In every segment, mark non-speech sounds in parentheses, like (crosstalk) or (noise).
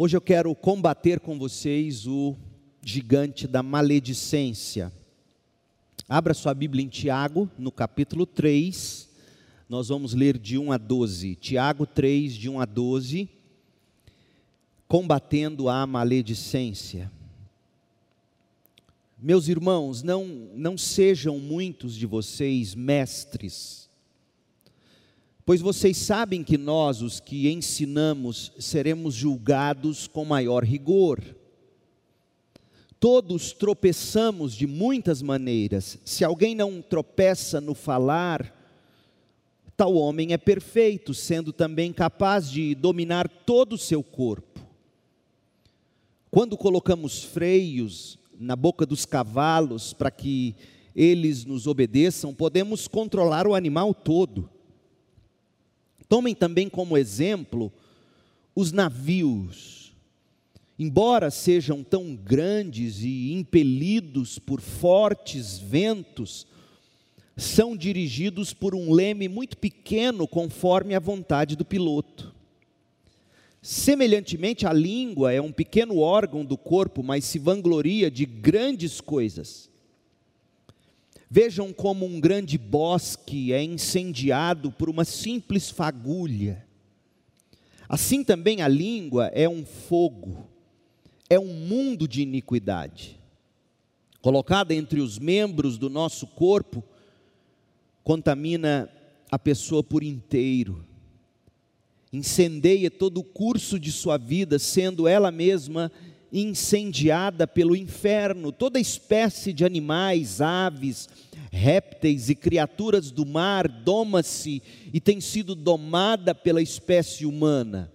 Hoje eu quero combater com vocês o gigante da maledicência. Abra sua Bíblia em Tiago, no capítulo 3. Nós vamos ler de 1 a 12. Tiago 3, de 1 a 12. Combatendo a maledicência. Meus irmãos, não, não sejam muitos de vocês mestres, pois vocês sabem que nós, os que ensinamos, seremos julgados com maior rigor. Todos tropeçamos de muitas maneiras. Se alguém não tropeça no falar, tal homem é perfeito, sendo também capaz de dominar todo o seu corpo. Quando colocamos freios na boca dos cavalos para que eles nos obedeçam, podemos controlar o animal todo. Tomem também como exemplo os navios. Embora sejam tão grandes e impelidos por fortes ventos, são dirigidos por um leme muito pequeno, conforme a vontade do piloto. Semelhantemente, a língua é um pequeno órgão do corpo, mas se vangloria de grandes coisas. Vejam como um grande bosque é incendiado por uma simples fagulha. Assim também a língua é um fogo, é um mundo de iniquidade. Colocada entre os membros do nosso corpo, contamina a pessoa por inteiro incendeia todo o curso de sua vida, sendo ela mesma incendiada pelo inferno. Toda espécie de animais, aves, répteis e criaturas do mar doma-se e tem sido domada pela espécie humana.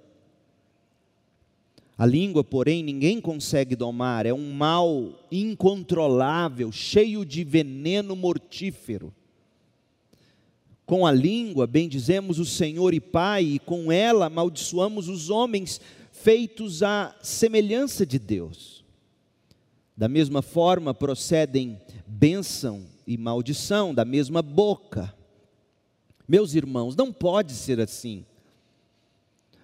A língua, porém, ninguém consegue domar, é um mal incontrolável, cheio de veneno mortífero. Com a língua bendizemos o Senhor e Pai, e com ela amaldiçoamos os homens feitos à semelhança de Deus. Da mesma forma procedem bênção e maldição da mesma boca. Meus irmãos, não pode ser assim.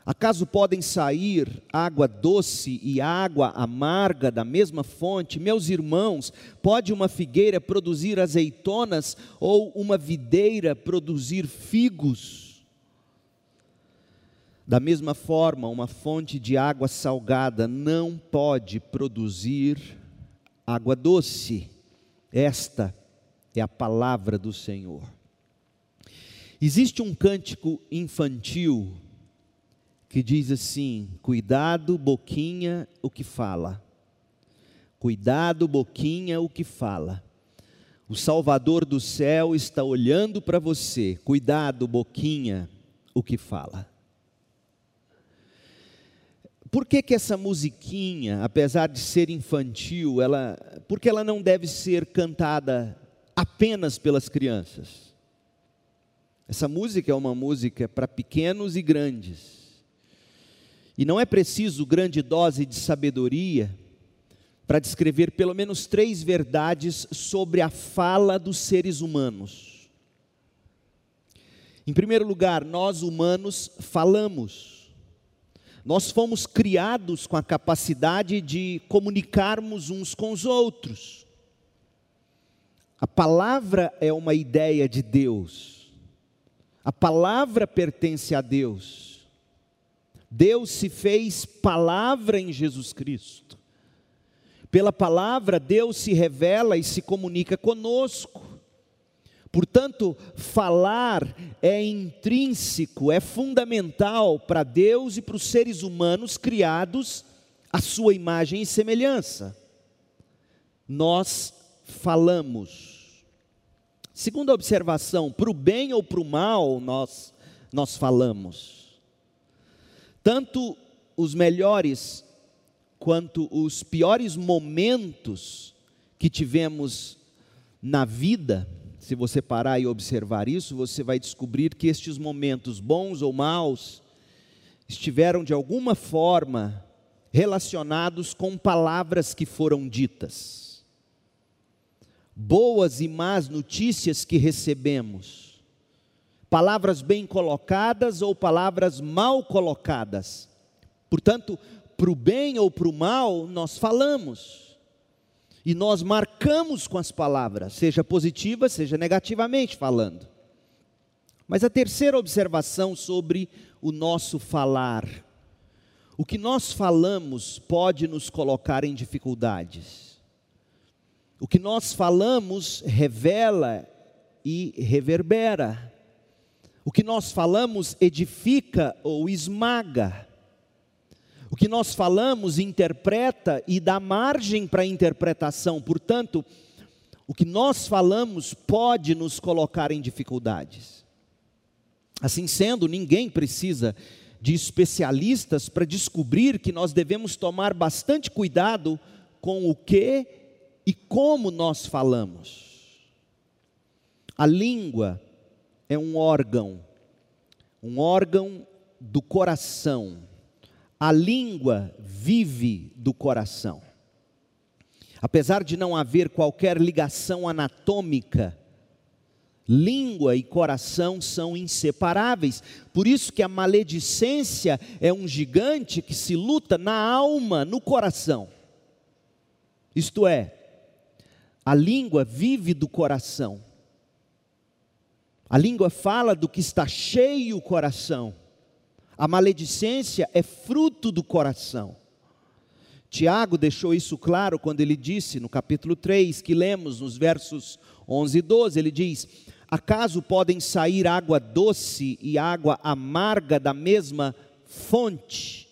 Acaso podem sair água doce e água amarga da mesma fonte? Meus irmãos, pode uma figueira produzir azeitonas ou uma videira produzir figos? Da mesma forma, uma fonte de água salgada não pode produzir água doce. Esta é a palavra do Senhor. Existe um cântico infantil que diz assim: Cuidado, boquinha, o que fala. Cuidado, boquinha, o que fala. O Salvador do céu está olhando para você. Cuidado, boquinha, o que fala. Por que, que essa musiquinha, apesar de ser infantil, ela, ela não deve ser cantada apenas pelas crianças? Essa música é uma música para pequenos e grandes. E não é preciso grande dose de sabedoria para descrever pelo menos três verdades sobre a fala dos seres humanos. Em primeiro lugar, nós humanos falamos. Nós fomos criados com a capacidade de comunicarmos uns com os outros. A palavra é uma ideia de Deus. A palavra pertence a Deus. Deus se fez palavra em Jesus Cristo. Pela palavra, Deus se revela e se comunica conosco. Portanto, falar é intrínseco, é fundamental para Deus e para os seres humanos criados à sua imagem e semelhança. Nós falamos. Segunda observação, para o bem ou para o mal, nós, nós falamos. Tanto os melhores quanto os piores momentos que tivemos na vida, se você parar e observar isso, você vai descobrir que estes momentos, bons ou maus, estiveram de alguma forma relacionados com palavras que foram ditas. Boas e más notícias que recebemos palavras bem colocadas ou palavras mal colocadas. Portanto, para o bem ou para o mal, nós falamos. E nós marcamos com as palavras, seja positiva, seja negativamente falando. Mas a terceira observação sobre o nosso falar. O que nós falamos pode nos colocar em dificuldades. O que nós falamos revela e reverbera. O que nós falamos edifica ou esmaga. O que nós falamos interpreta e dá margem para interpretação. Portanto, o que nós falamos pode nos colocar em dificuldades. Assim sendo, ninguém precisa de especialistas para descobrir que nós devemos tomar bastante cuidado com o que e como nós falamos. A língua é um órgão, um órgão do coração. A língua vive do coração. Apesar de não haver qualquer ligação anatômica, língua e coração são inseparáveis. Por isso que a maledicência é um gigante que se luta na alma, no coração. Isto é, a língua vive do coração. A língua fala do que está cheio o coração. A maledicência é fruto do coração. Tiago deixou isso claro quando ele disse no capítulo 3, que lemos nos versos 11 e 12, ele diz: Acaso podem sair água doce e água amarga da mesma fonte?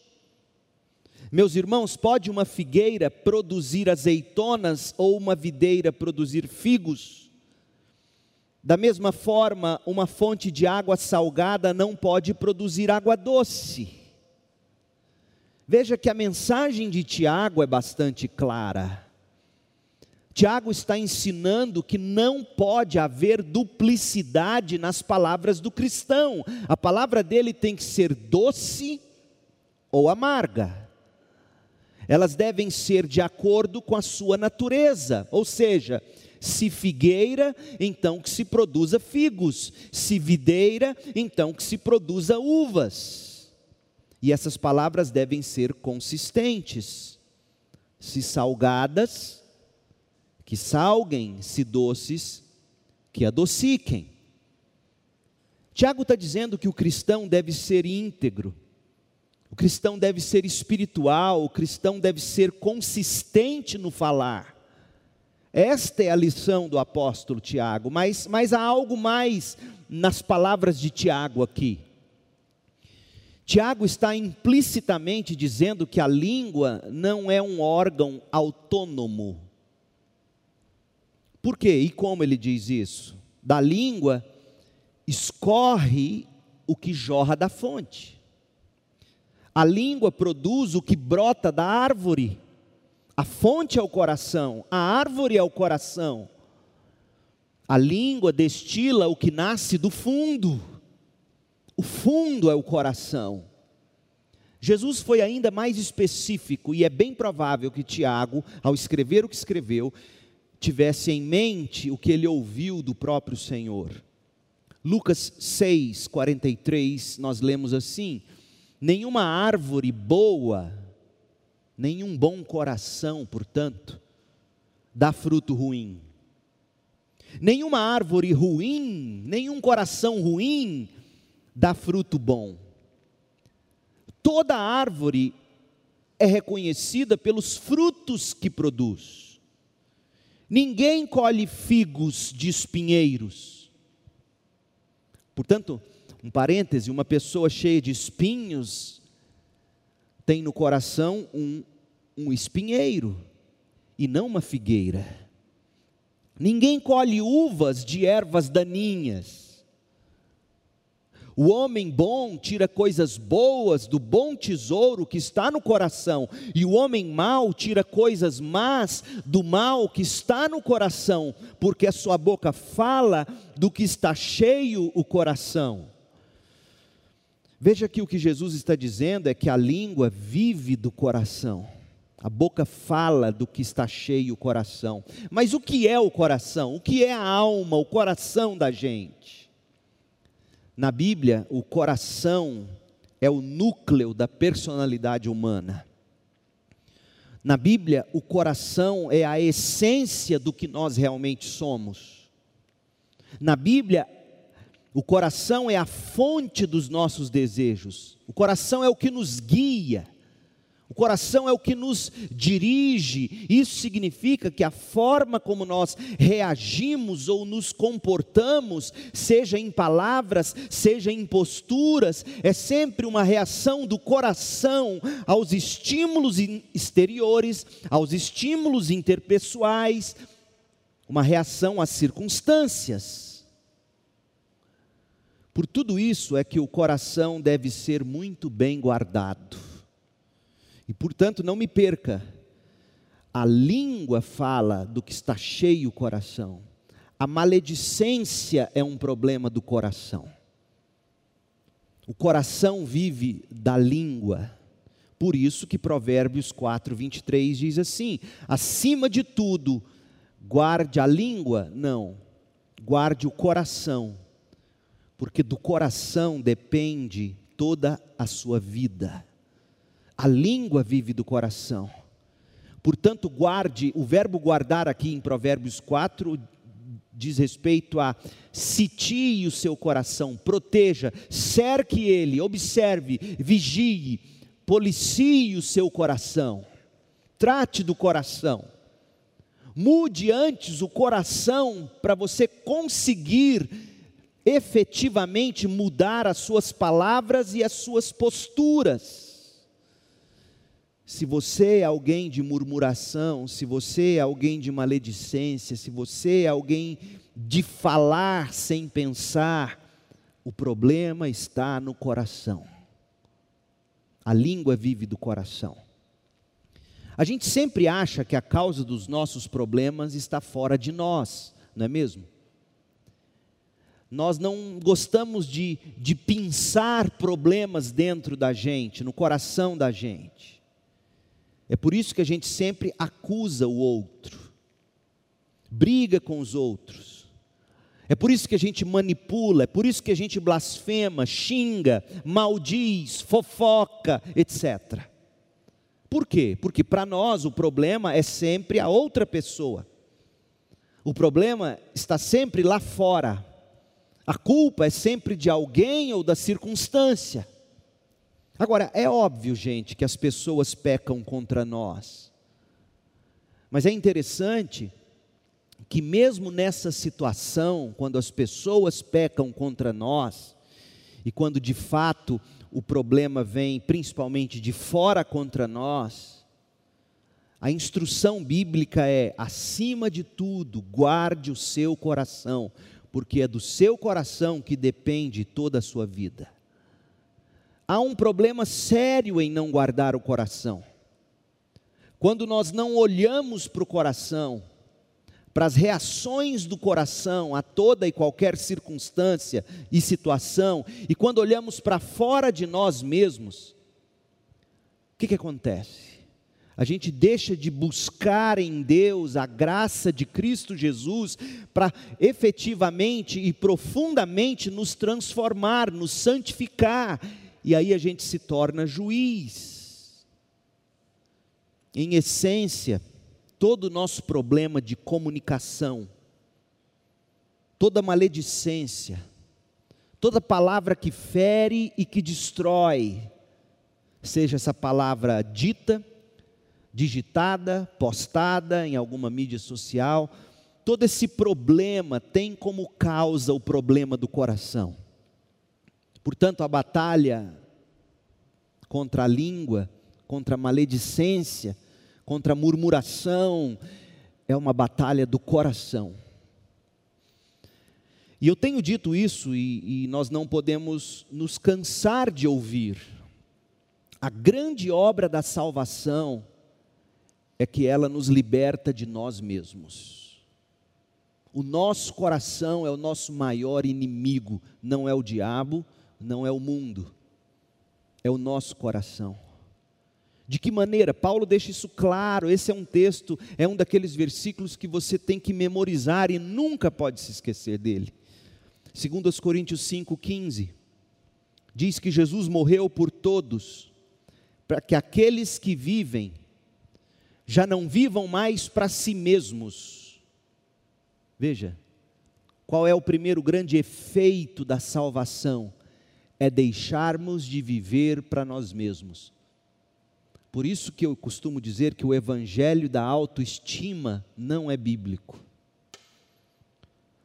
Meus irmãos, pode uma figueira produzir azeitonas ou uma videira produzir figos? Da mesma forma, uma fonte de água salgada não pode produzir água doce. Veja que a mensagem de Tiago é bastante clara. Tiago está ensinando que não pode haver duplicidade nas palavras do cristão. A palavra dele tem que ser doce ou amarga. Elas devem ser de acordo com a sua natureza, ou seja, se figueira, então que se produza figos. Se videira, então que se produza uvas. E essas palavras devem ser consistentes. Se salgadas, que salguem, se doces, que adociquem. Tiago está dizendo que o cristão deve ser íntegro, o cristão deve ser espiritual, o cristão deve ser consistente no falar. Esta é a lição do apóstolo Tiago, mas, mas há algo mais nas palavras de Tiago aqui. Tiago está implicitamente dizendo que a língua não é um órgão autônomo. Por quê? E como ele diz isso? Da língua escorre o que jorra da fonte. A língua produz o que brota da árvore. A fonte é o coração, a árvore é o coração. A língua destila o que nasce do fundo. O fundo é o coração. Jesus foi ainda mais específico, e é bem provável que Tiago, ao escrever o que escreveu, tivesse em mente o que ele ouviu do próprio Senhor. Lucas 6, 43, nós lemos assim: Nenhuma árvore boa Nenhum bom coração, portanto, dá fruto ruim. Nenhuma árvore ruim, nenhum coração ruim dá fruto bom. Toda árvore é reconhecida pelos frutos que produz. Ninguém colhe figos de espinheiros. Portanto, um parêntese, uma pessoa cheia de espinhos tem no coração um, um espinheiro e não uma figueira. Ninguém colhe uvas de ervas daninhas. O homem bom tira coisas boas do bom tesouro que está no coração, e o homem mau tira coisas más do mal que está no coração, porque a sua boca fala do que está cheio o coração. Veja que o que Jesus está dizendo é que a língua vive do coração. A boca fala do que está cheio o coração. Mas o que é o coração? O que é a alma, o coração da gente? Na Bíblia, o coração é o núcleo da personalidade humana. Na Bíblia, o coração é a essência do que nós realmente somos. Na Bíblia, o coração é a fonte dos nossos desejos. O coração é o que nos guia. O coração é o que nos dirige. Isso significa que a forma como nós reagimos ou nos comportamos, seja em palavras, seja em posturas, é sempre uma reação do coração aos estímulos exteriores, aos estímulos interpessoais, uma reação às circunstâncias. Por tudo isso é que o coração deve ser muito bem guardado. E portanto, não me perca, a língua fala do que está cheio o coração. A maledicência é um problema do coração. O coração vive da língua. Por isso que Provérbios 4, 23 diz assim: acima de tudo, guarde a língua, não, guarde o coração, porque do coração depende toda a sua vida. A língua vive do coração. Portanto, guarde, o verbo guardar aqui em Provérbios 4 diz respeito a sitie o seu coração, proteja, cerque ele, observe, vigie, policie o seu coração, trate do coração. Mude antes o coração para você conseguir efetivamente mudar as suas palavras e as suas posturas. Se você é alguém de murmuração, se você é alguém de maledicência, se você é alguém de falar sem pensar, o problema está no coração. A língua vive do coração. A gente sempre acha que a causa dos nossos problemas está fora de nós, não é mesmo? Nós não gostamos de, de pensar problemas dentro da gente, no coração da gente. É por isso que a gente sempre acusa o outro, briga com os outros. É por isso que a gente manipula, é por isso que a gente blasfema, xinga, maldiz, fofoca, etc. Por quê? Porque para nós o problema é sempre a outra pessoa. O problema está sempre lá fora. A culpa é sempre de alguém ou da circunstância. Agora, é óbvio, gente, que as pessoas pecam contra nós. Mas é interessante que, mesmo nessa situação, quando as pessoas pecam contra nós, e quando de fato o problema vem principalmente de fora contra nós, a instrução bíblica é: acima de tudo, guarde o seu coração, porque é do seu coração que depende toda a sua vida há um problema sério em não guardar o coração. Quando nós não olhamos para o coração, para as reações do coração a toda e qualquer circunstância e situação, e quando olhamos para fora de nós mesmos, o que, que acontece? A gente deixa de buscar em Deus a graça de Cristo Jesus para efetivamente e profundamente nos transformar, nos santificar e aí a gente se torna juiz. Em essência, todo o nosso problema de comunicação, toda maledicência, toda palavra que fere e que destrói, seja essa palavra dita, digitada, postada em alguma mídia social, todo esse problema tem como causa o problema do coração. Portanto, a batalha contra a língua, contra a maledicência, contra a murmuração, é uma batalha do coração. E eu tenho dito isso e, e, nós não podemos nos cansar de ouvir. A grande obra da salvação é que ela nos liberta de nós mesmos. O nosso coração é o nosso maior inimigo, não é o diabo, não é o mundo, é o nosso coração. De que maneira? Paulo deixa isso claro. Esse é um texto, é um daqueles versículos que você tem que memorizar e nunca pode se esquecer dele. Segundo os Coríntios 5:15, diz que Jesus morreu por todos, para que aqueles que vivem já não vivam mais para si mesmos. Veja, qual é o primeiro grande efeito da salvação? É deixarmos de viver para nós mesmos. Por isso que eu costumo dizer que o evangelho da autoestima não é bíblico.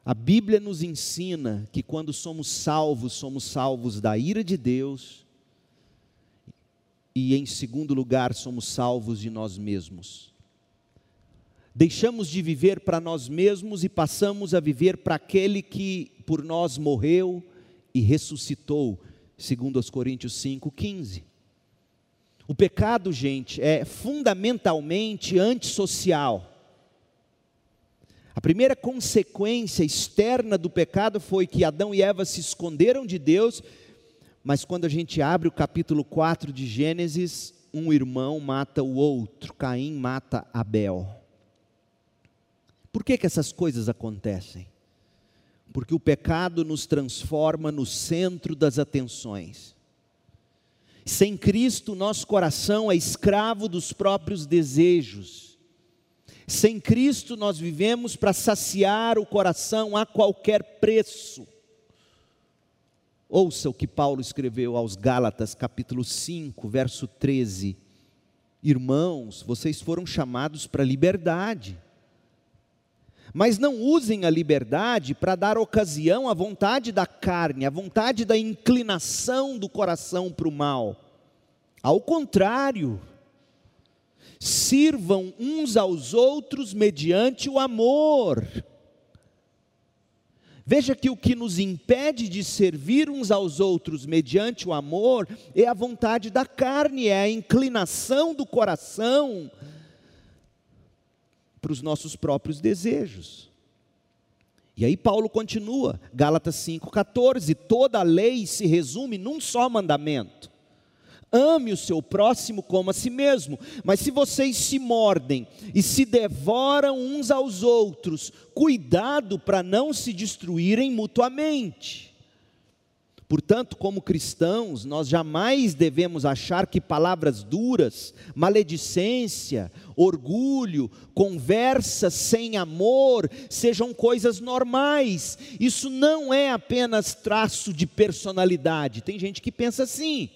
A Bíblia nos ensina que quando somos salvos, somos salvos da ira de Deus, e em segundo lugar, somos salvos de nós mesmos. Deixamos de viver para nós mesmos e passamos a viver para aquele que por nós morreu e ressuscitou, segundo os Coríntios 5:15. O pecado, gente, é fundamentalmente antissocial. A primeira consequência externa do pecado foi que Adão e Eva se esconderam de Deus, mas quando a gente abre o capítulo 4 de Gênesis, um irmão mata o outro, Caim mata Abel. Por que, que essas coisas acontecem? Porque o pecado nos transforma no centro das atenções. Sem Cristo, nosso coração é escravo dos próprios desejos sem Cristo, nós vivemos para saciar o coração a qualquer preço. Ouça o que Paulo escreveu aos Gálatas, capítulo 5, verso 13. Irmãos, vocês foram chamados para liberdade. Mas não usem a liberdade para dar ocasião à vontade da carne, à vontade da inclinação do coração para o mal. Ao contrário, sirvam uns aos outros mediante o amor. Veja que o que nos impede de servir uns aos outros mediante o amor é a vontade da carne, é a inclinação do coração para os nossos próprios desejos. E aí Paulo continua, Gálatas 5,14: toda a lei se resume num só mandamento ame o seu próximo como a si mesmo. Mas se vocês se mordem e se devoram uns aos outros, cuidado para não se destruírem mutuamente. Portanto, como cristãos, nós jamais devemos achar que palavras duras, maledicência, orgulho, conversa sem amor sejam coisas normais. Isso não é apenas traço de personalidade. Tem gente que pensa assim.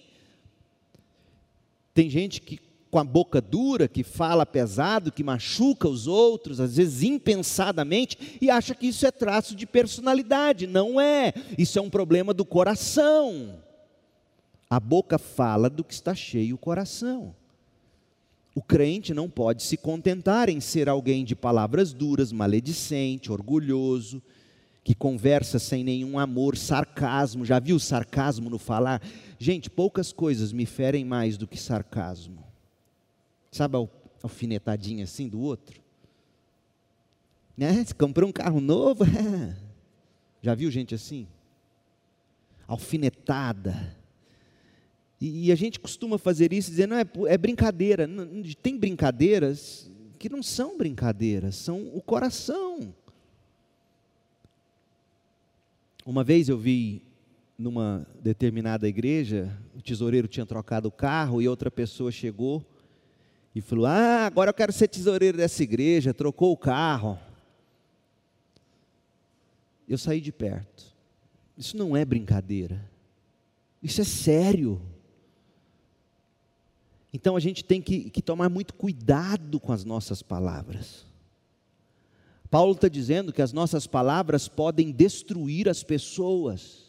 Tem gente que com a boca dura, que fala pesado, que machuca os outros, às vezes impensadamente, e acha que isso é traço de personalidade. Não é. Isso é um problema do coração. A boca fala do que está cheio o coração. O crente não pode se contentar em ser alguém de palavras duras, maledicente, orgulhoso, que conversa sem nenhum amor, sarcasmo. Já viu sarcasmo no falar? Gente, poucas coisas me ferem mais do que sarcasmo. Sabe a alfinetadinha assim do outro? Né? Você comprou um carro novo? (laughs) Já viu gente assim? Alfinetada. E, e, a gente costuma fazer isso dizendo, não, é, é brincadeira. Tem brincadeiras que não são brincadeiras, são o coração. Uma vez eu vi numa determinada igreja, o tesoureiro tinha trocado o carro e outra pessoa chegou e falou: Ah, agora eu quero ser tesoureiro dessa igreja, trocou o carro. Eu saí de perto. Isso não é brincadeira. Isso é sério. Então a gente tem que, que tomar muito cuidado com as nossas palavras. Paulo está dizendo que as nossas palavras podem destruir as pessoas.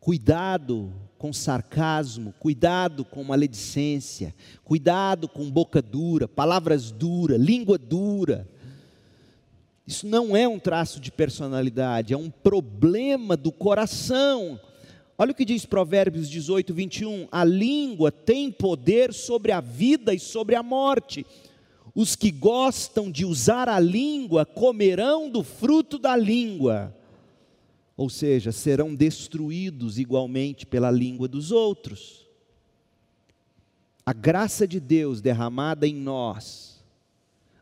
Cuidado com sarcasmo, cuidado com maledicência, cuidado com boca dura, palavras duras, língua dura. Isso não é um traço de personalidade, é um problema do coração. Olha o que diz Provérbios 18, 21. A língua tem poder sobre a vida e sobre a morte os que gostam de usar a língua comerão do fruto da língua, ou seja, serão destruídos igualmente pela língua dos outros. A graça de Deus derramada em nós,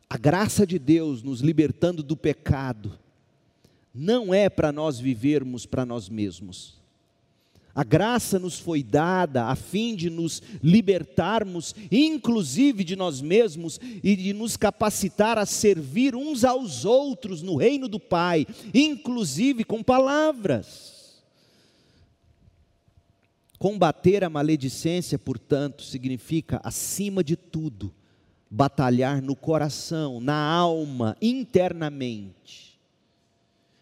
a graça de Deus nos libertando do pecado, não é para nós vivermos para nós mesmos. A graça nos foi dada a fim de nos libertarmos, inclusive de nós mesmos, e de nos capacitar a servir uns aos outros no reino do Pai, inclusive com palavras. Combater a maledicência, portanto, significa, acima de tudo, batalhar no coração, na alma, internamente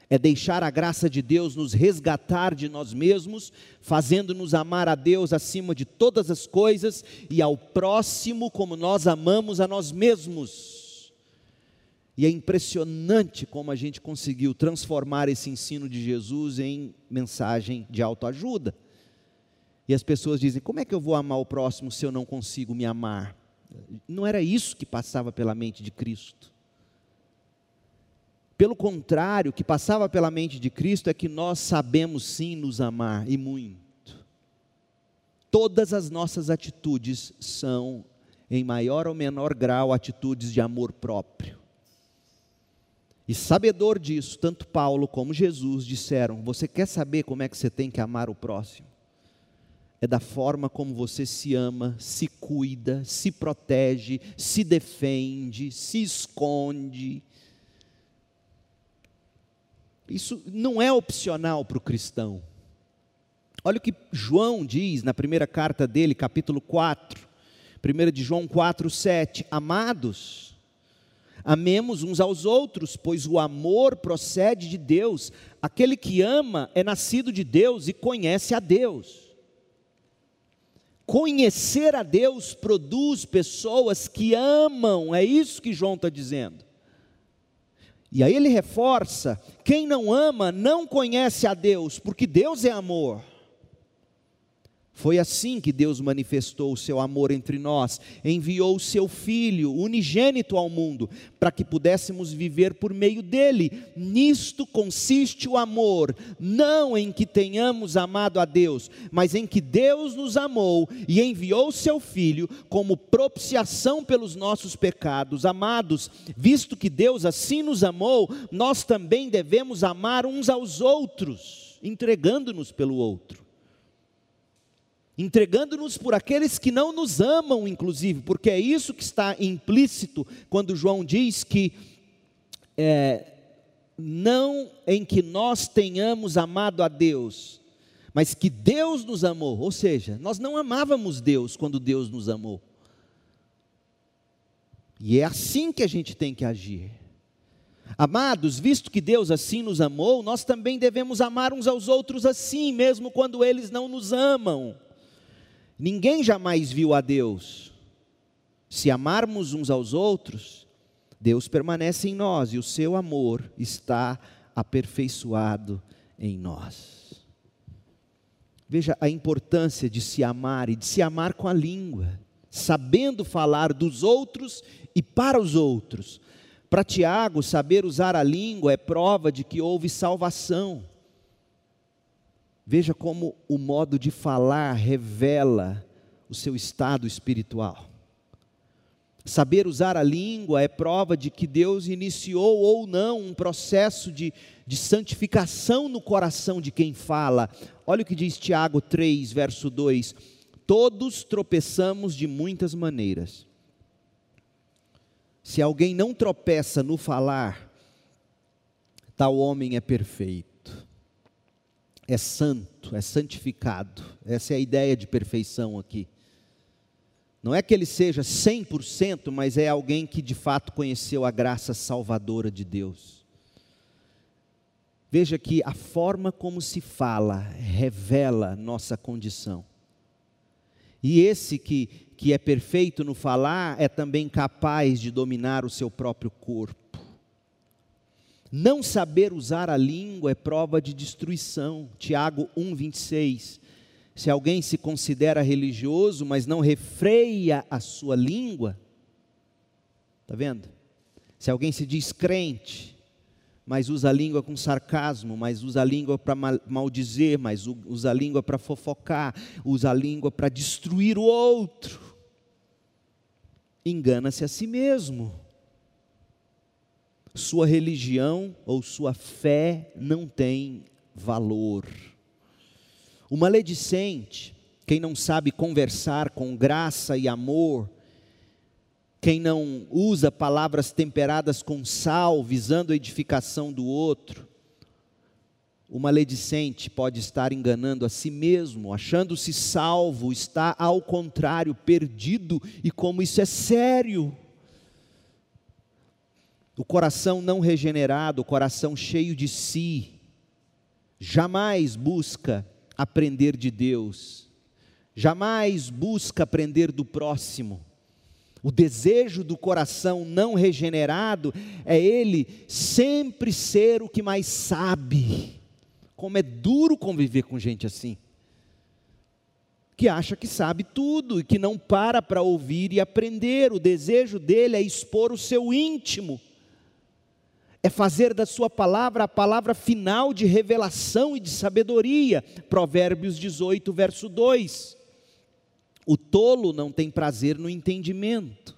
é deixar a graça de Deus nos resgatar de nós mesmos, fazendo-nos amar a Deus acima de todas as coisas e ao próximo como nós amamos a nós mesmos. E é impressionante como a gente conseguiu transformar esse ensino de Jesus em mensagem de autoajuda. E as pessoas dizem: como é que eu vou amar o próximo se eu não consigo me amar? Não era isso que passava pela mente de Cristo. Pelo contrário, o que passava pela mente de Cristo é que nós sabemos sim nos amar e muito. Todas as nossas atitudes são, em maior ou menor grau, atitudes de amor próprio. E sabedor disso, tanto Paulo como Jesus disseram: Você quer saber como é que você tem que amar o próximo? É da forma como você se ama, se cuida, se protege, se defende, se esconde isso não é opcional para o cristão. Olha o que João diz na primeira carta dele, capítulo 4, 1 de João 4, 7. Amados, amemos uns aos outros, pois o amor procede de Deus. Aquele que ama é nascido de Deus e conhece a Deus. Conhecer a Deus produz pessoas que amam, é isso que João está dizendo. E aí ele reforça: quem não ama não conhece a Deus, porque Deus é amor. Foi assim que Deus manifestou o seu amor entre nós, enviou o seu Filho unigênito ao mundo, para que pudéssemos viver por meio dele. Nisto consiste o amor, não em que tenhamos amado a Deus, mas em que Deus nos amou e enviou o seu Filho como propiciação pelos nossos pecados. Amados, visto que Deus assim nos amou, nós também devemos amar uns aos outros, entregando-nos pelo outro entregando-nos por aqueles que não nos amam, inclusive, porque é isso que está implícito quando João diz que é, não em que nós tenhamos amado a Deus, mas que Deus nos amou, ou seja, nós não amávamos Deus quando Deus nos amou. E é assim que a gente tem que agir. Amados, visto que Deus assim nos amou, nós também devemos amar uns aos outros assim, mesmo quando eles não nos amam. Ninguém jamais viu a Deus. Se amarmos uns aos outros, Deus permanece em nós e o seu amor está aperfeiçoado em nós. Veja a importância de se amar e de se amar com a língua, sabendo falar dos outros e para os outros. Para Tiago, saber usar a língua é prova de que houve salvação. Veja como o modo de falar revela o seu estado espiritual. Saber usar a língua é prova de que Deus iniciou ou não um processo de, de santificação no coração de quem fala. Olha o que diz Tiago 3, verso 2: Todos tropeçamos de muitas maneiras. Se alguém não tropeça no falar, tal homem é perfeito é santo, é santificado. Essa é a ideia de perfeição aqui. Não é que ele seja 100%, mas é alguém que de fato conheceu a graça salvadora de Deus. Veja que a forma como se fala revela nossa condição. E esse que, que é perfeito no falar é também capaz de dominar o seu próprio corpo. Não saber usar a língua é prova de destruição. Tiago 1:26. Se alguém se considera religioso, mas não refreia a sua língua, está vendo? Se alguém se diz crente, mas usa a língua com sarcasmo, mas usa a língua para maldizer, mas usa a língua para fofocar, usa a língua para destruir o outro, engana-se a si mesmo sua religião ou sua fé não tem valor. O maledicente, quem não sabe conversar com graça e amor, quem não usa palavras temperadas com sal, visando a edificação do outro, o maledicente pode estar enganando a si mesmo, achando-se salvo, está ao contrário, perdido, e como isso é sério. O coração não regenerado, o coração cheio de si, jamais busca aprender de Deus, jamais busca aprender do próximo. O desejo do coração não regenerado é ele sempre ser o que mais sabe. Como é duro conviver com gente assim, que acha que sabe tudo e que não para para ouvir e aprender. O desejo dele é expor o seu íntimo é fazer da sua palavra a palavra final de revelação e de sabedoria. Provérbios 18, verso 2. O tolo não tem prazer no entendimento,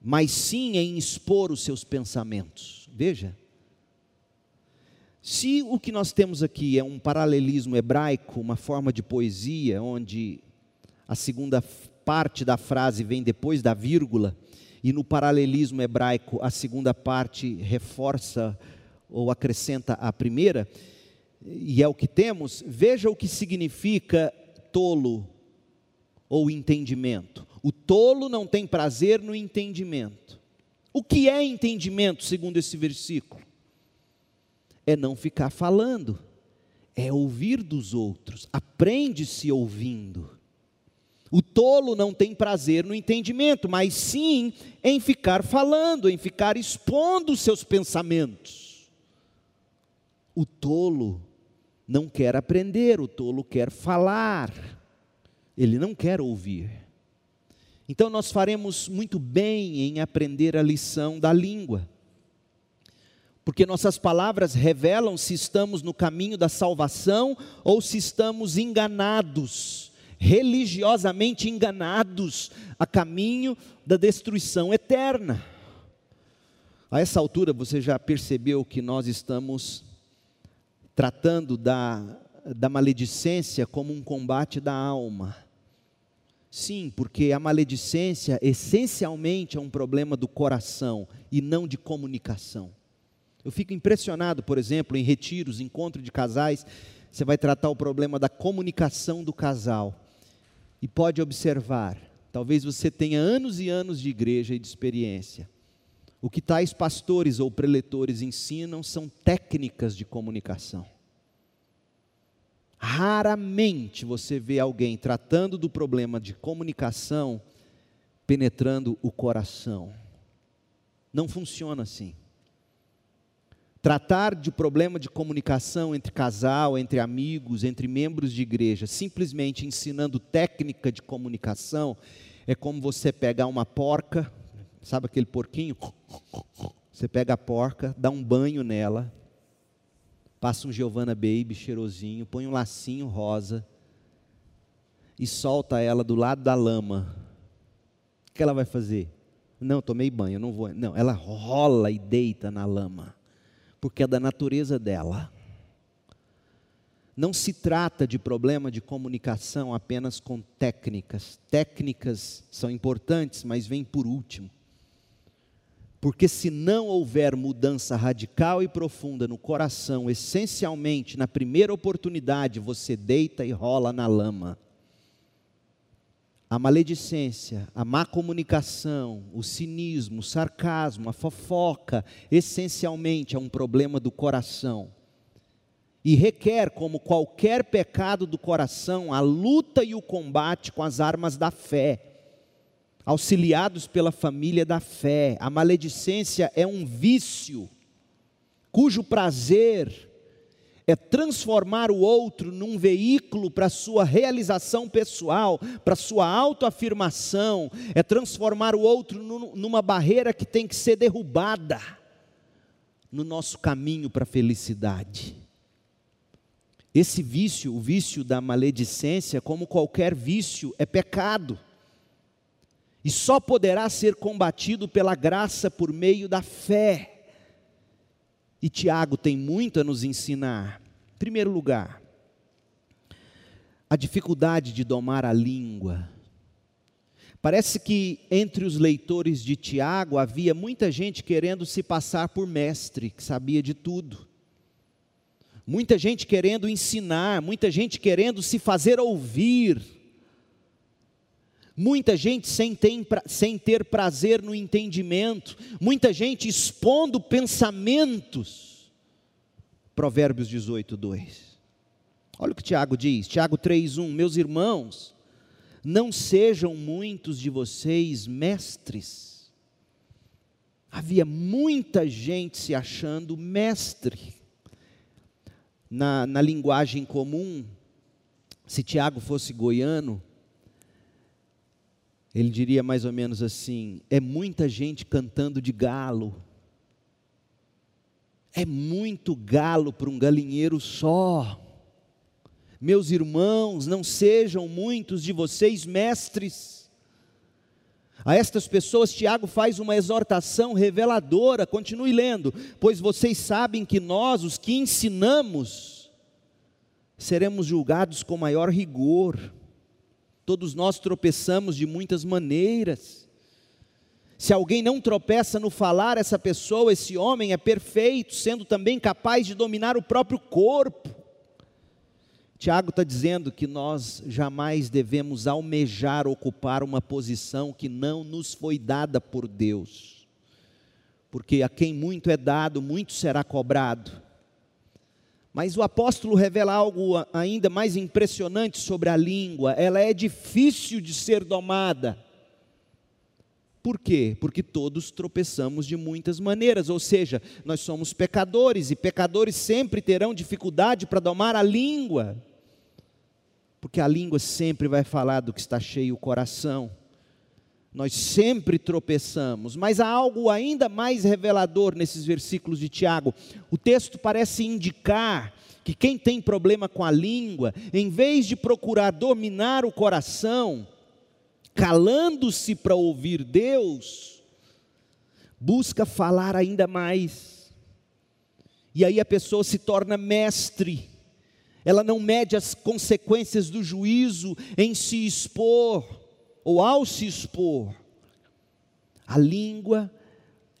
mas sim em expor os seus pensamentos. Veja. Se o que nós temos aqui é um paralelismo hebraico, uma forma de poesia, onde a segunda parte da frase vem depois da vírgula, e no paralelismo hebraico a segunda parte reforça ou acrescenta a primeira, e é o que temos, veja o que significa tolo ou entendimento. O tolo não tem prazer no entendimento. O que é entendimento, segundo esse versículo? É não ficar falando, é ouvir dos outros, aprende-se ouvindo. O tolo não tem prazer no entendimento, mas sim em ficar falando, em ficar expondo os seus pensamentos. O tolo não quer aprender, o tolo quer falar, ele não quer ouvir. Então nós faremos muito bem em aprender a lição da língua, porque nossas palavras revelam se estamos no caminho da salvação ou se estamos enganados religiosamente enganados a caminho da destruição eterna. A essa altura você já percebeu que nós estamos tratando da, da maledicência como um combate da alma. Sim, porque a maledicência essencialmente é um problema do coração e não de comunicação. Eu fico impressionado, por exemplo, em retiros, encontro de casais, você vai tratar o problema da comunicação do casal. E pode observar, talvez você tenha anos e anos de igreja e de experiência. O que tais pastores ou preletores ensinam são técnicas de comunicação. Raramente você vê alguém tratando do problema de comunicação penetrando o coração. Não funciona assim. Tratar de problema de comunicação entre casal, entre amigos, entre membros de igreja, simplesmente ensinando técnica de comunicação, é como você pegar uma porca, sabe aquele porquinho? Você pega a porca, dá um banho nela, passa um Giovanna Baby cheirosinho, põe um lacinho rosa e solta ela do lado da lama. O que ela vai fazer? Não, tomei banho, não vou. Não, ela rola e deita na lama porque é da natureza dela. Não se trata de problema de comunicação apenas com técnicas. Técnicas são importantes, mas vêm por último. Porque se não houver mudança radical e profunda no coração, essencialmente na primeira oportunidade você deita e rola na lama a maledicência, a má comunicação, o cinismo, o sarcasmo, a fofoca, essencialmente é um problema do coração. E requer, como qualquer pecado do coração, a luta e o combate com as armas da fé, auxiliados pela família da fé. A maledicência é um vício, cujo prazer é transformar o outro num veículo para sua realização pessoal, para sua autoafirmação, é transformar o outro numa barreira que tem que ser derrubada no nosso caminho para a felicidade. Esse vício, o vício da maledicência, como qualquer vício, é pecado. E só poderá ser combatido pela graça por meio da fé. E Tiago tem muito a nos ensinar. Primeiro lugar, a dificuldade de domar a língua. Parece que entre os leitores de Tiago havia muita gente querendo se passar por mestre, que sabia de tudo. Muita gente querendo ensinar, muita gente querendo se fazer ouvir. Muita gente sem ter, sem ter prazer no entendimento, muita gente expondo pensamentos. Provérbios 18, 2. Olha o que Tiago diz, Tiago 3,1: Meus irmãos, não sejam muitos de vocês mestres. Havia muita gente se achando mestre. Na, na linguagem comum, se Tiago fosse goiano, ele diria mais ou menos assim: é muita gente cantando de galo. É muito galo para um galinheiro só. Meus irmãos, não sejam muitos de vocês mestres. A estas pessoas, Tiago faz uma exortação reveladora, continue lendo, pois vocês sabem que nós, os que ensinamos, seremos julgados com maior rigor. Todos nós tropeçamos de muitas maneiras. Se alguém não tropeça no falar, essa pessoa, esse homem é perfeito, sendo também capaz de dominar o próprio corpo. Tiago está dizendo que nós jamais devemos almejar ocupar uma posição que não nos foi dada por Deus, porque a quem muito é dado, muito será cobrado. Mas o apóstolo revela algo ainda mais impressionante sobre a língua, ela é difícil de ser domada. Por quê? Porque todos tropeçamos de muitas maneiras, ou seja, nós somos pecadores e pecadores sempre terão dificuldade para domar a língua porque a língua sempre vai falar do que está cheio o coração. Nós sempre tropeçamos, mas há algo ainda mais revelador nesses versículos de Tiago. O texto parece indicar que quem tem problema com a língua, em vez de procurar dominar o coração, calando-se para ouvir Deus, busca falar ainda mais. E aí a pessoa se torna mestre ela não mede as consequências do juízo em se expor ou ao se expor. A língua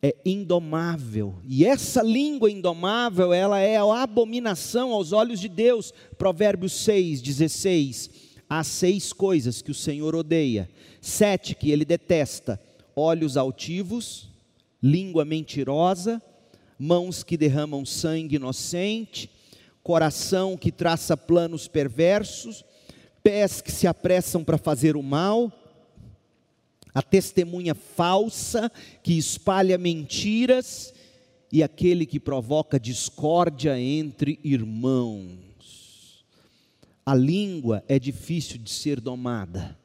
é indomável, e essa língua indomável, ela é a abominação aos olhos de Deus. Provérbios 6, 16. Há seis coisas que o Senhor odeia, sete que ele detesta: olhos altivos, língua mentirosa, mãos que derramam sangue inocente, coração que traça planos perversos, pés que se apressam para fazer o mal, a testemunha falsa que espalha mentiras e aquele que provoca discórdia entre irmãos. A língua é difícil de ser domada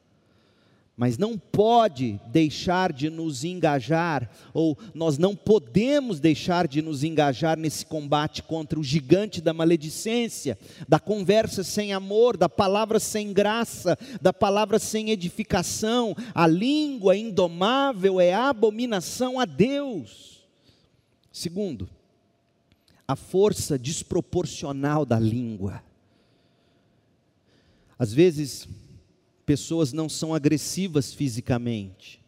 mas não pode deixar de nos engajar, ou nós não podemos deixar de nos engajar nesse combate contra o gigante da maledicência, da conversa sem amor, da palavra sem graça, da palavra sem edificação. A língua indomável é abominação a Deus. Segundo, a força desproporcional da língua. Às vezes, pessoas não são agressivas fisicamente,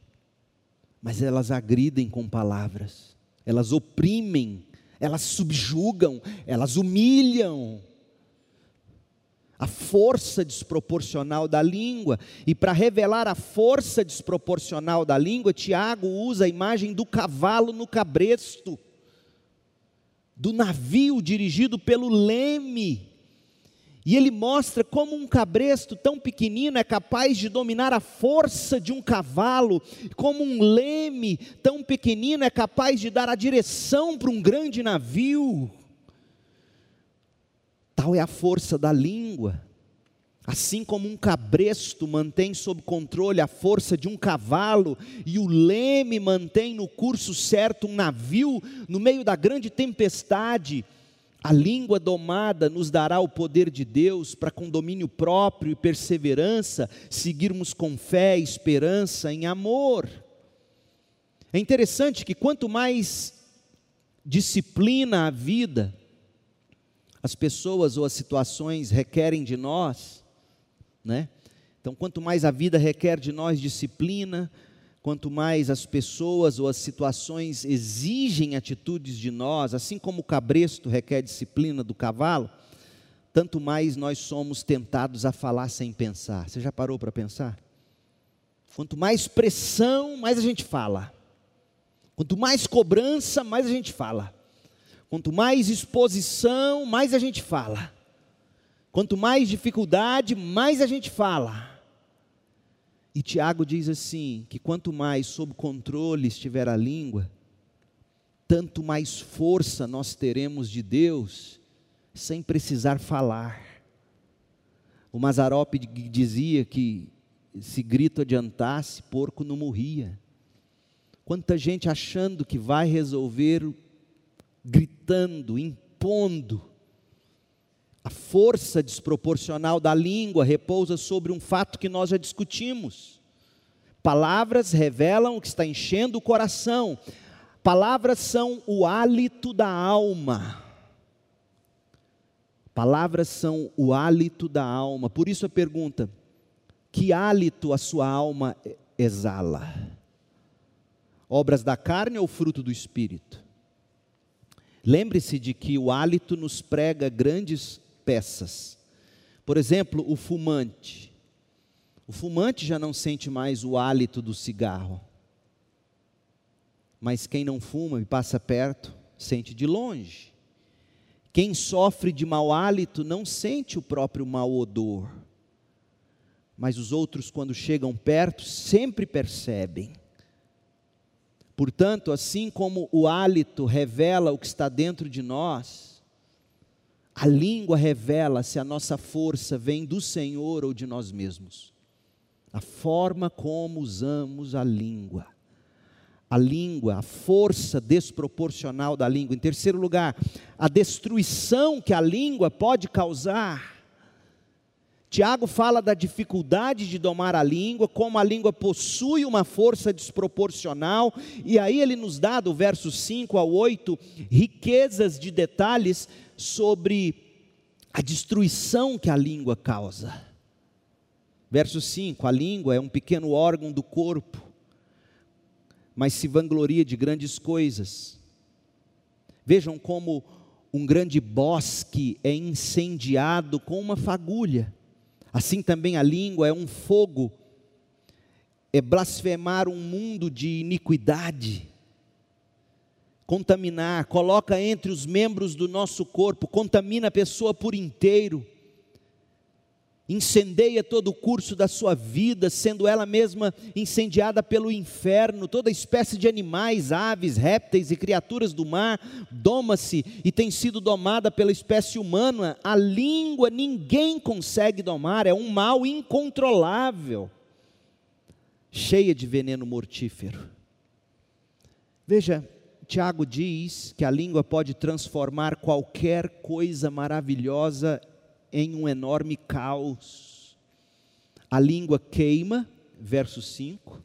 mas elas agridem com palavras, elas oprimem, elas subjugam, elas humilham. A força desproporcional da língua, e para revelar a força desproporcional da língua, Tiago usa a imagem do cavalo no cabresto, do navio dirigido pelo leme, e ele mostra como um cabresto tão pequenino é capaz de dominar a força de um cavalo, como um leme tão pequenino é capaz de dar a direção para um grande navio. Tal é a força da língua. Assim como um cabresto mantém sob controle a força de um cavalo e o leme mantém no curso certo um navio no meio da grande tempestade, a língua domada nos dará o poder de Deus para, com domínio próprio e perseverança, seguirmos com fé, esperança, em amor. É interessante que quanto mais disciplina a vida, as pessoas ou as situações requerem de nós, né? Então, quanto mais a vida requer de nós disciplina, quanto mais as pessoas ou as situações exigem atitudes de nós, assim como o cabresto requer disciplina do cavalo, tanto mais nós somos tentados a falar sem pensar. Você já parou para pensar? Quanto mais pressão, mais a gente fala. Quanto mais cobrança, mais a gente fala. Quanto mais exposição, mais a gente fala. Quanto mais dificuldade, mais a gente fala. E Tiago diz assim: que quanto mais sob controle estiver a língua, tanto mais força nós teremos de Deus, sem precisar falar. O Mazarope dizia que se grito adiantasse, porco não morria. Quanta gente achando que vai resolver, gritando, impondo. A força desproporcional da língua repousa sobre um fato que nós já discutimos. Palavras revelam o que está enchendo o coração. Palavras são o hálito da alma. Palavras são o hálito da alma. Por isso a pergunta: que hálito a sua alma exala? Obras da carne ou fruto do espírito? Lembre-se de que o hálito nos prega grandes peças. Por exemplo, o fumante. O fumante já não sente mais o hálito do cigarro. Mas quem não fuma e passa perto, sente de longe. Quem sofre de mau hálito não sente o próprio mau odor mas os outros, quando chegam perto, sempre percebem. Portanto, assim como o hálito revela o que está dentro de nós, a língua revela se a nossa força vem do Senhor ou de nós mesmos. A forma como usamos a língua. A língua, a força desproporcional da língua. Em terceiro lugar, a destruição que a língua pode causar Tiago fala da dificuldade de domar a língua, como a língua possui uma força desproporcional, e aí ele nos dá, do verso 5 ao 8, riquezas de detalhes sobre a destruição que a língua causa. Verso 5: A língua é um pequeno órgão do corpo, mas se vangloria de grandes coisas. Vejam como um grande bosque é incendiado com uma fagulha. Assim também a língua é um fogo, é blasfemar um mundo de iniquidade, contaminar, coloca entre os membros do nosso corpo, contamina a pessoa por inteiro incendeia todo o curso da sua vida, sendo ela mesma incendiada pelo inferno, toda espécie de animais, aves, répteis e criaturas do mar, doma-se e tem sido domada pela espécie humana. A língua ninguém consegue domar, é um mal incontrolável, cheia de veneno mortífero. Veja, Tiago diz que a língua pode transformar qualquer coisa maravilhosa em um enorme caos. A língua queima, verso 5.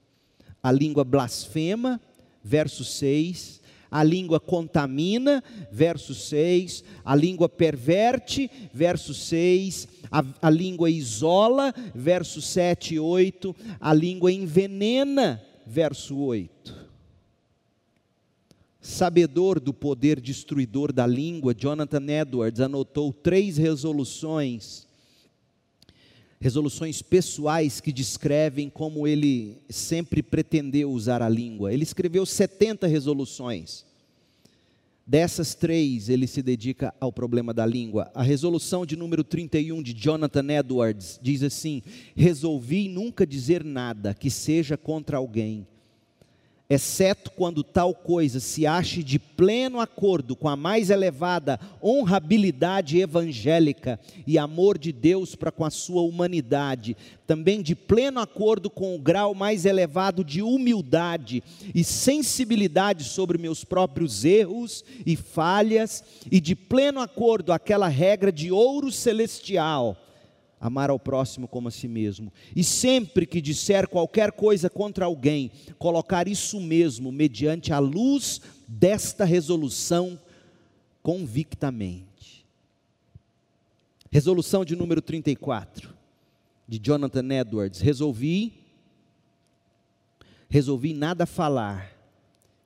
A língua blasfema, verso 6. A língua contamina, verso 6. A língua perverte, verso 6. A, a língua isola, verso 7 e 8. A língua envenena, verso 8 sabedor do poder destruidor da língua, Jonathan Edwards anotou três resoluções, resoluções pessoais que descrevem como ele sempre pretendeu usar a língua. Ele escreveu 70 resoluções. Dessas três, ele se dedica ao problema da língua. A resolução de número 31 de Jonathan Edwards diz assim: Resolvi nunca dizer nada que seja contra alguém exceto quando tal coisa se ache de pleno acordo com a mais elevada honrabilidade evangélica e amor de Deus para com a sua humanidade, também de pleno acordo com o grau mais elevado de humildade e sensibilidade sobre meus próprios erros e falhas, e de pleno acordo aquela regra de ouro celestial amar ao próximo como a si mesmo. E sempre que disser qualquer coisa contra alguém, colocar isso mesmo mediante a luz desta resolução convictamente. Resolução de número 34, de Jonathan Edwards. Resolvi, resolvi nada falar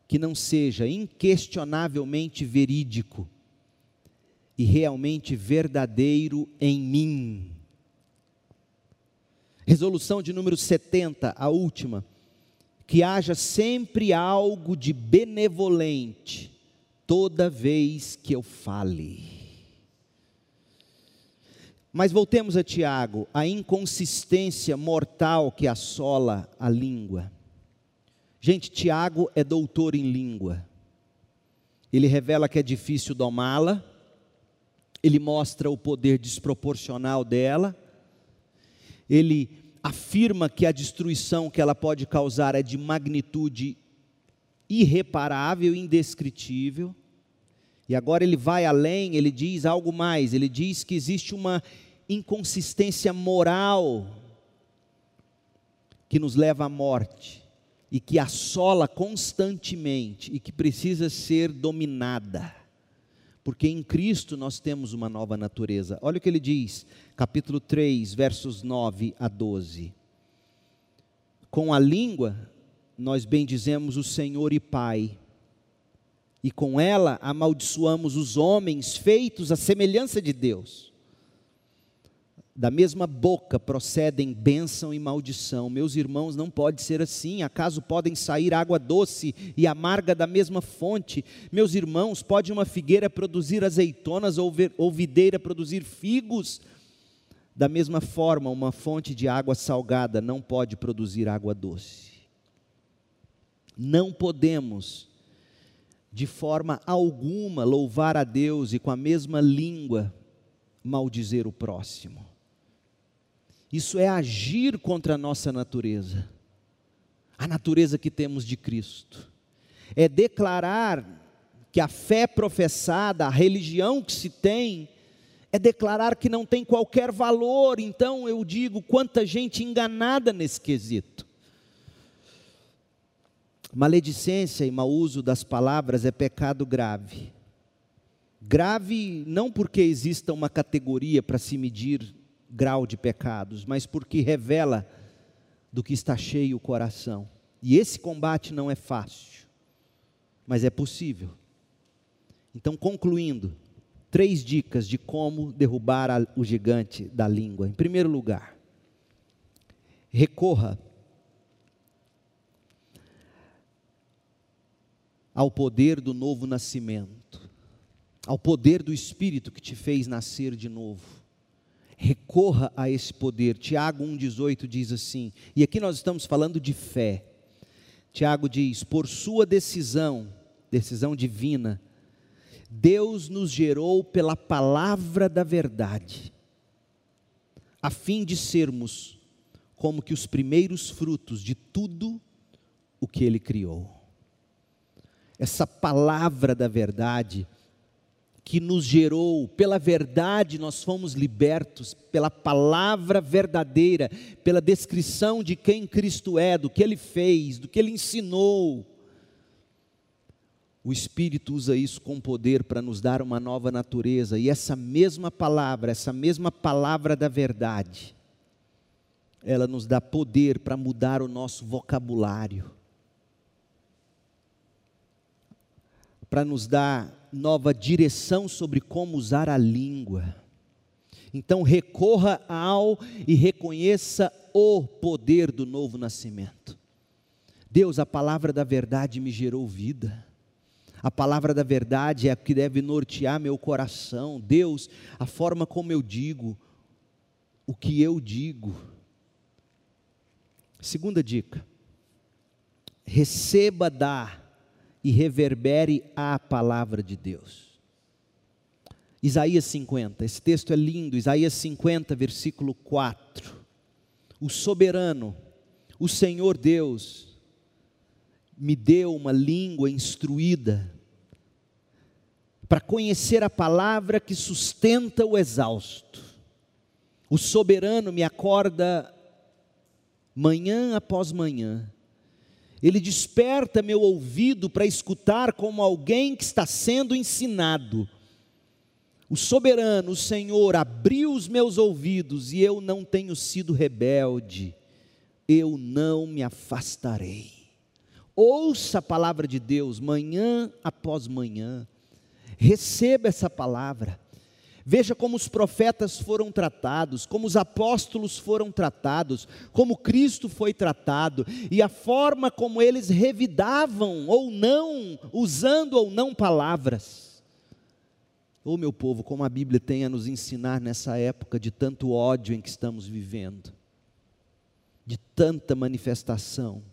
que não seja inquestionavelmente verídico e realmente verdadeiro em mim. Resolução de número 70, a última. Que haja sempre algo de benevolente toda vez que eu fale. Mas voltemos a Tiago, a inconsistência mortal que assola a língua. Gente, Tiago é doutor em língua. Ele revela que é difícil domá-la, ele mostra o poder desproporcional dela, ele afirma que a destruição que ela pode causar é de magnitude irreparável, indescritível. E agora ele vai além, ele diz algo mais, ele diz que existe uma inconsistência moral que nos leva à morte e que assola constantemente e que precisa ser dominada. Porque em Cristo nós temos uma nova natureza. Olha o que ele diz, capítulo 3, versos 9 a 12. Com a língua nós bendizemos o Senhor e Pai, e com ela amaldiçoamos os homens feitos à semelhança de Deus. Da mesma boca procedem bênção e maldição. Meus irmãos, não pode ser assim. Acaso podem sair água doce e amarga da mesma fonte? Meus irmãos, pode uma figueira produzir azeitonas ou, ou videira produzir figos? Da mesma forma, uma fonte de água salgada não pode produzir água doce. Não podemos, de forma alguma, louvar a Deus e com a mesma língua maldizer o próximo. Isso é agir contra a nossa natureza, a natureza que temos de Cristo. É declarar que a fé professada, a religião que se tem, é declarar que não tem qualquer valor. Então eu digo, quanta gente enganada nesse quesito. Maledicência e mau uso das palavras é pecado grave. Grave não porque exista uma categoria para se medir grau de pecados, mas porque revela do que está cheio o coração. E esse combate não é fácil, mas é possível. Então, concluindo, três dicas de como derrubar a, o gigante da língua. Em primeiro lugar, recorra ao poder do novo nascimento, ao poder do Espírito que te fez nascer de novo recorra a esse poder. Tiago 1,18 diz assim, e aqui nós estamos falando de fé. Tiago diz: por sua decisão, decisão divina, Deus nos gerou pela palavra da verdade, a fim de sermos como que os primeiros frutos de tudo o que Ele criou. Essa palavra da verdade que nos gerou, pela verdade nós fomos libertos, pela palavra verdadeira, pela descrição de quem Cristo é, do que ele fez, do que ele ensinou. O Espírito usa isso com poder para nos dar uma nova natureza, e essa mesma palavra, essa mesma palavra da verdade, ela nos dá poder para mudar o nosso vocabulário, para nos dar nova direção sobre como usar a língua. Então recorra ao e reconheça o poder do novo nascimento. Deus, a palavra da verdade me gerou vida. A palavra da verdade é a que deve nortear meu coração. Deus, a forma como eu digo, o que eu digo. Segunda dica: receba da e reverbere a palavra de Deus. Isaías 50, esse texto é lindo, Isaías 50, versículo 4. O soberano, o Senhor Deus, me deu uma língua instruída para conhecer a palavra que sustenta o exausto. O soberano me acorda manhã após manhã ele desperta meu ouvido para escutar como alguém que está sendo ensinado. O soberano, o Senhor, abriu os meus ouvidos e eu não tenho sido rebelde, eu não me afastarei. Ouça a palavra de Deus manhã após manhã, receba essa palavra. Veja como os profetas foram tratados, como os apóstolos foram tratados, como Cristo foi tratado e a forma como eles revidavam ou não, usando ou não palavras. Oh, meu povo, como a Bíblia tem a nos ensinar nessa época de tanto ódio em que estamos vivendo, de tanta manifestação,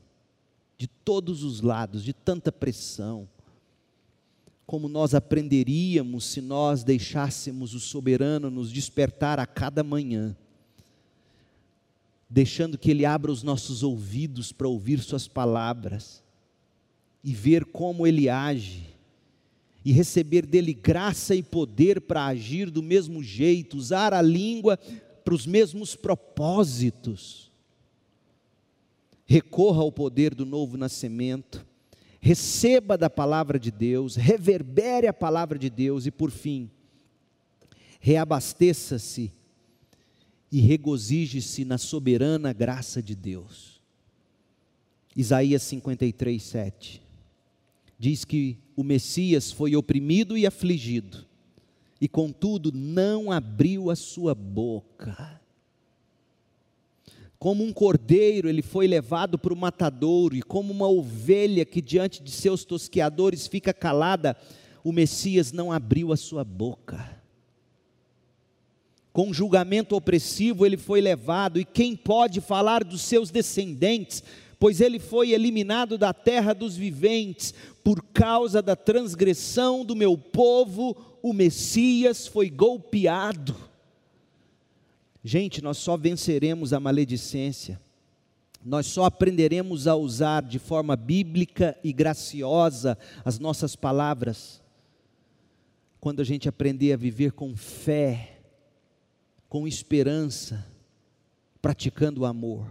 de todos os lados, de tanta pressão como nós aprenderíamos se nós deixássemos o soberano nos despertar a cada manhã, deixando que Ele abra os nossos ouvidos para ouvir Suas palavras e ver como Ele age, e receber dele graça e poder para agir do mesmo jeito, usar a língua para os mesmos propósitos. Recorra ao poder do novo nascimento receba da palavra de Deus, reverbere a palavra de Deus e, por fim, reabasteça-se e regozije-se na soberana graça de Deus. Isaías 53, 7 diz que o Messias foi oprimido e afligido, e contudo não abriu a sua boca. Como um cordeiro, ele foi levado para o matadouro, e como uma ovelha que diante de seus tosqueadores fica calada, o Messias não abriu a sua boca. Com julgamento opressivo ele foi levado, e quem pode falar dos seus descendentes? Pois ele foi eliminado da terra dos viventes, por causa da transgressão do meu povo, o Messias foi golpeado Gente, nós só venceremos a maledicência, nós só aprenderemos a usar de forma bíblica e graciosa as nossas palavras, quando a gente aprender a viver com fé, com esperança, praticando o amor.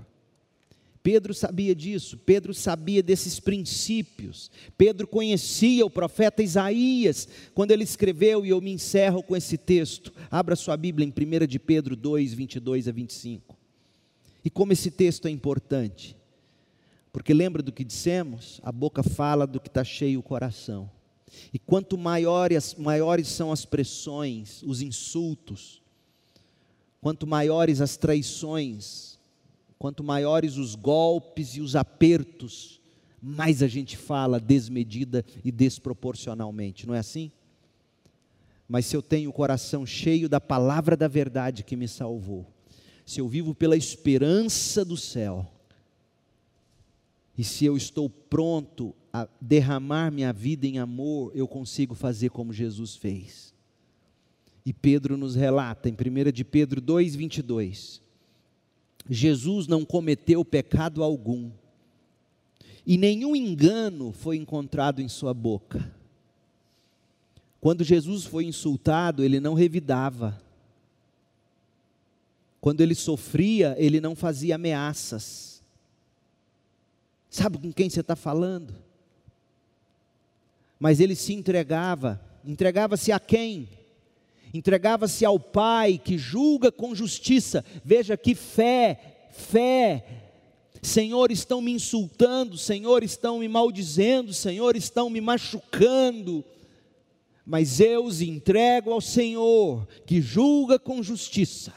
Pedro sabia disso, Pedro sabia desses princípios. Pedro conhecia o profeta Isaías quando ele escreveu, e eu me encerro com esse texto. Abra sua Bíblia em 1 de Pedro 2, 22 a 25. E como esse texto é importante, porque lembra do que dissemos? A boca fala do que está cheio o coração. E quanto maiores, maiores são as pressões, os insultos, quanto maiores as traições, Quanto maiores os golpes e os apertos, mais a gente fala desmedida e desproporcionalmente, não é assim? Mas se eu tenho o coração cheio da palavra da verdade que me salvou, se eu vivo pela esperança do céu, e se eu estou pronto a derramar minha vida em amor, eu consigo fazer como Jesus fez. E Pedro nos relata em 1 de Pedro 2:22, Jesus não cometeu pecado algum, e nenhum engano foi encontrado em sua boca. Quando Jesus foi insultado, ele não revidava. Quando ele sofria, ele não fazia ameaças. Sabe com quem você está falando? Mas ele se entregava. Entregava-se a quem? Entregava-se ao Pai que julga com justiça. Veja que fé, fé. Senhor, estão me insultando, Senhor, estão me maldizendo, Senhor, estão me machucando. Mas eu os entrego ao Senhor, que julga com justiça.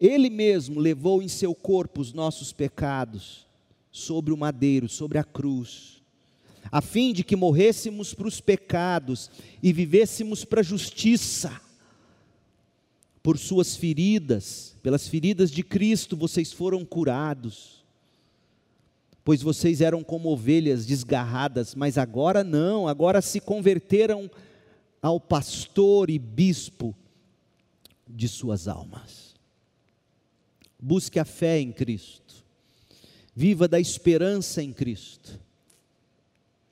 Ele mesmo levou em seu corpo os nossos pecados, sobre o madeiro, sobre a cruz a fim de que morrêssemos para os pecados e vivêssemos para a justiça. Por suas feridas, pelas feridas de Cristo, vocês foram curados. Pois vocês eram como ovelhas desgarradas, mas agora não, agora se converteram ao pastor e bispo de suas almas. Busque a fé em Cristo, viva da esperança em Cristo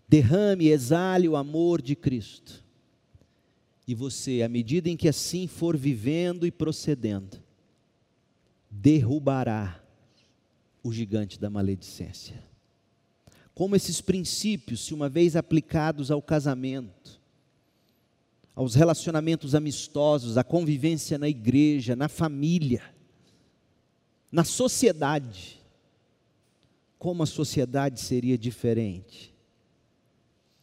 derrame, exale o amor de Cristo. E você, à medida em que assim for vivendo e procedendo, derrubará o gigante da maledicência. Como esses princípios, se uma vez aplicados ao casamento, aos relacionamentos amistosos, à convivência na igreja, na família, na sociedade. Como a sociedade seria diferente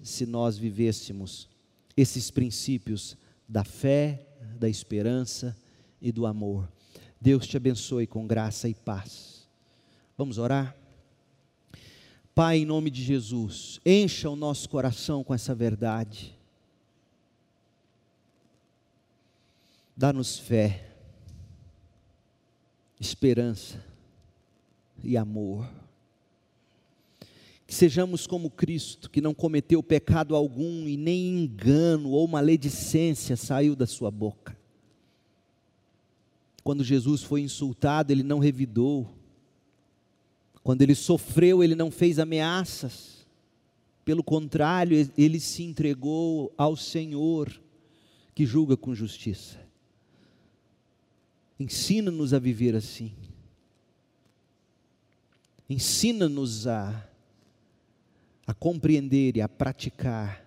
se nós vivêssemos esses princípios da fé, da esperança e do amor. Deus te abençoe com graça e paz. Vamos orar? Pai, em nome de Jesus, encha o nosso coração com essa verdade. Dá-nos fé, esperança e amor. Que sejamos como Cristo, que não cometeu pecado algum e nem engano ou maledicência saiu da sua boca. Quando Jesus foi insultado, ele não revidou quando ele sofreu, ele não fez ameaças. Pelo contrário, ele se entregou ao Senhor, que julga com justiça. Ensina-nos a viver assim. Ensina-nos a, a compreender e a praticar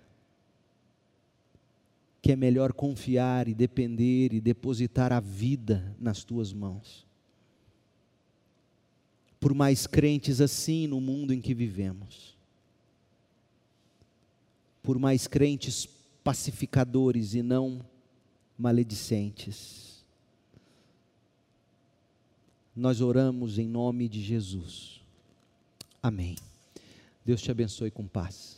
que é melhor confiar e depender e depositar a vida nas tuas mãos por mais crentes assim no mundo em que vivemos, por mais crentes pacificadores e não maledicentes. Nós oramos em nome de Jesus. Amém. Deus te abençoe com paz.